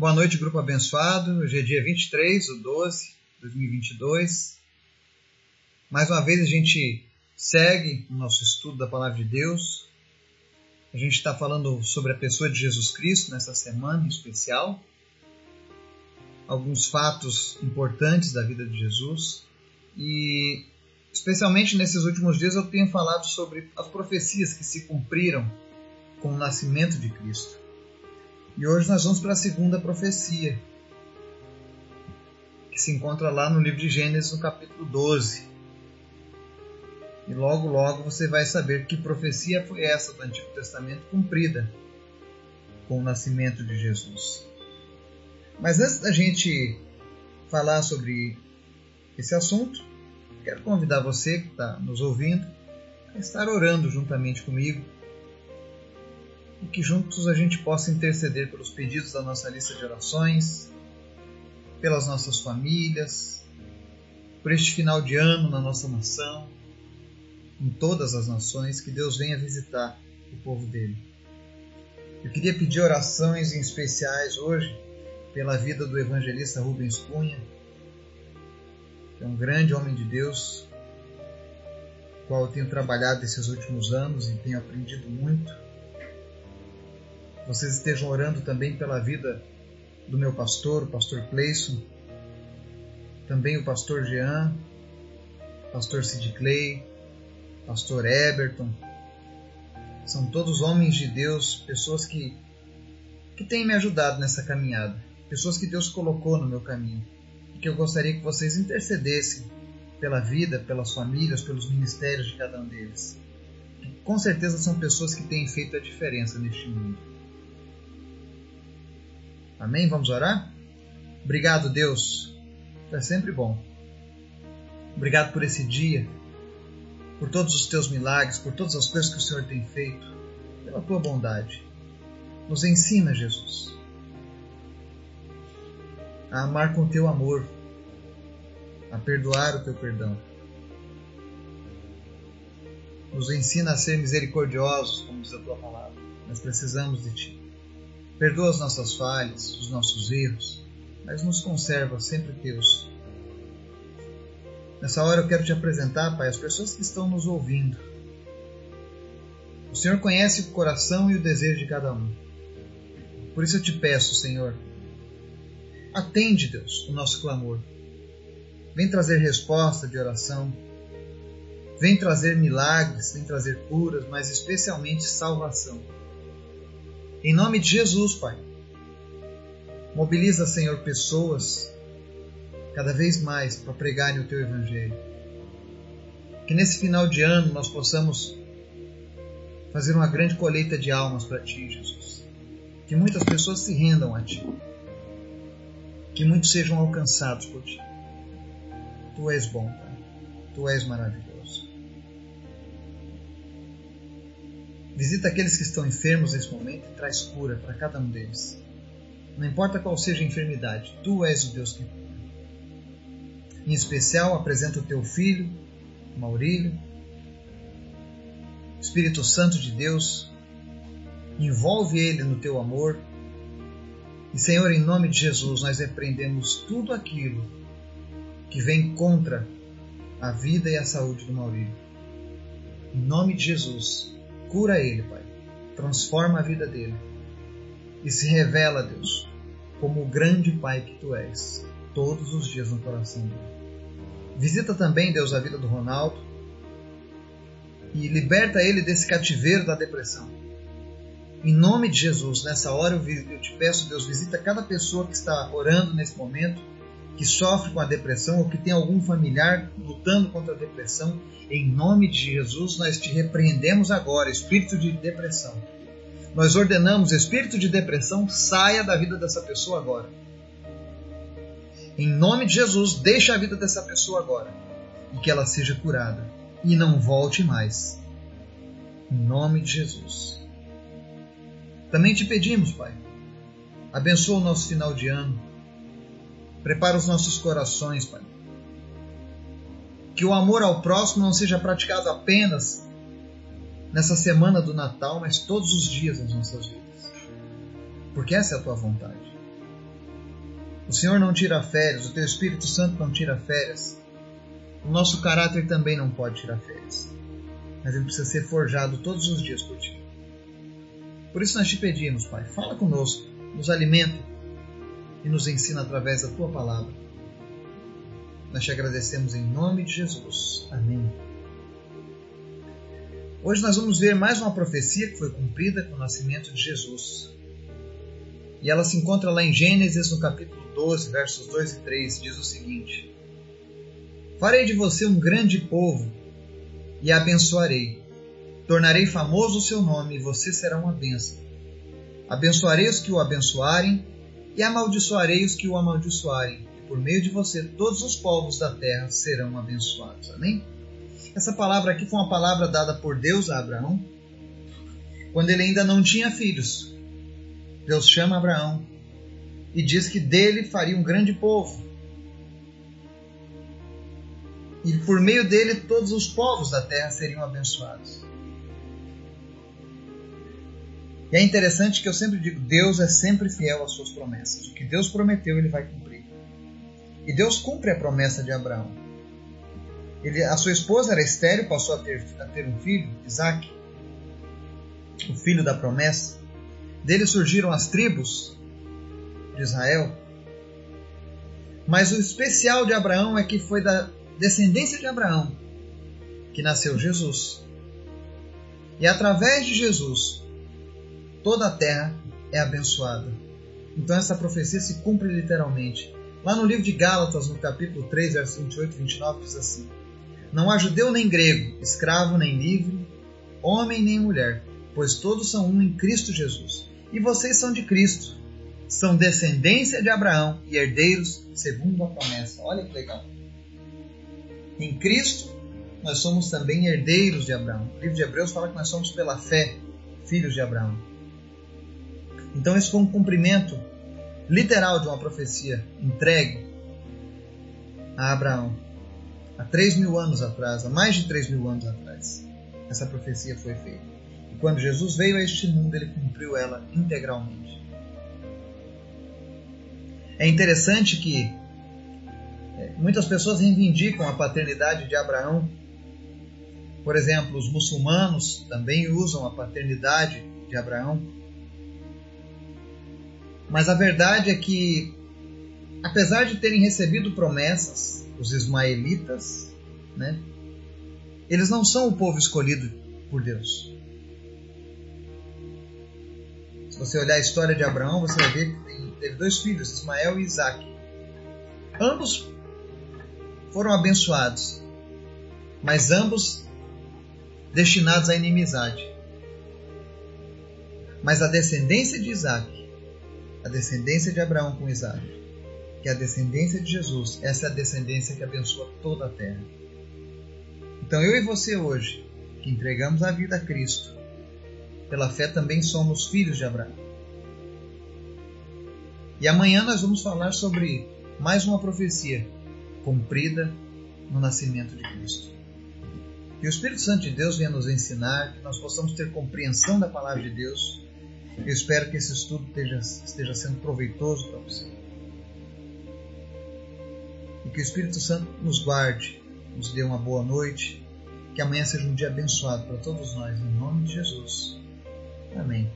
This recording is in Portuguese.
Boa noite, grupo abençoado. Hoje é dia 23 do 12 de 2022. Mais uma vez a gente segue o nosso estudo da Palavra de Deus. A gente está falando sobre a pessoa de Jesus Cristo nessa semana em especial. Alguns fatos importantes da vida de Jesus. E, especialmente nesses últimos dias, eu tenho falado sobre as profecias que se cumpriram com o nascimento de Cristo. E hoje nós vamos para a segunda profecia, que se encontra lá no livro de Gênesis, no capítulo 12. E logo, logo você vai saber que profecia foi essa do Antigo Testamento cumprida com o nascimento de Jesus. Mas antes da gente falar sobre esse assunto, quero convidar você que está nos ouvindo a estar orando juntamente comigo e que juntos a gente possa interceder pelos pedidos da nossa lista de orações, pelas nossas famílias, por este final de ano na nossa nação, em todas as nações, que Deus venha visitar o povo dele. Eu queria pedir orações em especiais hoje pela vida do evangelista Rubens Cunha, que é um grande homem de Deus, qual eu tenho trabalhado esses últimos anos e tenho aprendido muito vocês estejam orando também pela vida do meu pastor, o pastor Cleison, também o pastor Jean, pastor Sid Clay, pastor Eberton. São todos homens de Deus, pessoas que, que têm me ajudado nessa caminhada, pessoas que Deus colocou no meu caminho e que eu gostaria que vocês intercedessem pela vida, pelas famílias, pelos ministérios de cada um deles. com certeza são pessoas que têm feito a diferença neste mundo. Amém? Vamos orar? Obrigado, Deus. É sempre bom. Obrigado por esse dia, por todos os teus milagres, por todas as coisas que o Senhor tem feito, pela tua bondade. Nos ensina, Jesus, a amar com o teu amor, a perdoar o teu perdão. Nos ensina a ser misericordiosos, como diz a tua palavra. Nós precisamos de ti. Perdoa as nossas falhas, os nossos erros, mas nos conserva sempre teus. Nessa hora eu quero te apresentar, Pai, as pessoas que estão nos ouvindo. O Senhor conhece o coração e o desejo de cada um. Por isso eu te peço, Senhor, atende, Deus, o nosso clamor. Vem trazer resposta de oração. Vem trazer milagres, vem trazer curas, mas especialmente salvação. Em nome de Jesus, Pai. Mobiliza, Senhor, pessoas cada vez mais para pregarem o Teu Evangelho. Que nesse final de ano nós possamos fazer uma grande colheita de almas para Ti, Jesus. Que muitas pessoas se rendam a Ti. Que muitos sejam alcançados por Ti. Tu és bom, Pai. Tu és maravilhoso. Visita aqueles que estão enfermos nesse momento e traz cura para cada um deles. Não importa qual seja a enfermidade, tu és o Deus que cura. Em especial, apresenta o teu filho, Maurílio, Espírito Santo de Deus, envolve ele no teu amor. E, Senhor, em nome de Jesus, nós repreendemos tudo aquilo que vem contra a vida e a saúde do Maurílio. Em nome de Jesus, Cura ele, Pai. Transforma a vida dele. E se revela, Deus, como o grande Pai que tu és, todos os dias no coração dele. Visita também, Deus, a vida do Ronaldo e liberta ele desse cativeiro da depressão. Em nome de Jesus, nessa hora eu te peço, Deus, visita cada pessoa que está orando nesse momento que sofre com a depressão ou que tem algum familiar lutando contra a depressão, em nome de Jesus, nós te repreendemos agora, espírito de depressão. Nós ordenamos, espírito de depressão, saia da vida dessa pessoa agora. Em nome de Jesus, deixa a vida dessa pessoa agora e que ela seja curada e não volte mais. Em nome de Jesus. Também te pedimos, Pai, abençoa o nosso final de ano Prepara os nossos corações, Pai. Que o amor ao próximo não seja praticado apenas nessa semana do Natal, mas todos os dias das nossas vidas. Porque essa é a tua vontade. O Senhor não tira férias, o teu Espírito Santo não tira férias. O nosso caráter também não pode tirar férias. Mas ele precisa ser forjado todos os dias por ti. Por isso nós te pedimos, Pai, fala conosco, nos alimenta e nos ensina através da tua palavra. Nós te agradecemos em nome de Jesus. Amém. Hoje nós vamos ver mais uma profecia que foi cumprida com o nascimento de Jesus. E ela se encontra lá em Gênesis, no capítulo 12, versos 2 e 3, diz o seguinte: Farei de você um grande povo e abençoarei. Tornarei famoso o seu nome e você será uma bênção. Abençoarei os que o abençoarem e amaldiçoarei os que o amaldiçoarem. E por meio de você, todos os povos da terra serão abençoados. Amém? Essa palavra aqui foi uma palavra dada por Deus a Abraão quando ele ainda não tinha filhos. Deus chama Abraão e diz que dele faria um grande povo. E por meio dele todos os povos da terra seriam abençoados. E é interessante que eu sempre digo: Deus é sempre fiel às suas promessas. O que Deus prometeu, ele vai cumprir. E Deus cumpre a promessa de Abraão. Ele, a sua esposa era estéril, passou a ter, a ter um filho, Isaac, o filho da promessa. Dele surgiram as tribos de Israel. Mas o especial de Abraão é que foi da descendência de Abraão que nasceu Jesus. E através de Jesus, toda a terra é abençoada. Então essa profecia se cumpre literalmente. Lá no livro de Gálatas, no capítulo 3, versos 28 e 29, diz assim: Não há judeu nem grego, escravo nem livre, homem nem mulher, pois todos são um em Cristo Jesus. E vocês são de Cristo, são descendência de Abraão e herdeiros segundo a promessa. Olha que legal. Em Cristo, nós somos também herdeiros de Abraão. O livro de Hebreus fala que nós somos pela fé filhos de Abraão. Então, esse foi um cumprimento literal de uma profecia entregue a Abraão há três mil anos atrás, há mais de três mil anos atrás. Essa profecia foi feita. E quando Jesus veio a este mundo, ele cumpriu ela integralmente. É interessante que é, muitas pessoas reivindicam a paternidade de Abraão. Por exemplo, os muçulmanos também usam a paternidade de Abraão. Mas a verdade é que, apesar de terem recebido promessas, os ismaelitas, né, eles não são o povo escolhido por Deus. Se você olhar a história de Abraão, você vai ver que teve dois filhos, Ismael e Isaac. Ambos foram abençoados, mas ambos destinados à inimizade. Mas a descendência de Isaac a descendência de Abraão com Isaac, que é a descendência de Jesus, essa é a descendência que abençoa toda a terra. Então eu e você hoje, que entregamos a vida a Cristo, pela fé também somos filhos de Abraão. E amanhã nós vamos falar sobre mais uma profecia cumprida no nascimento de Cristo. Que o Espírito Santo de Deus venha nos ensinar, que nós possamos ter compreensão da palavra de Deus eu espero que esse estudo esteja, esteja sendo proveitoso para você. E que o Espírito Santo nos guarde, nos dê uma boa noite, que amanhã seja um dia abençoado para todos nós, em nome de Jesus. Amém.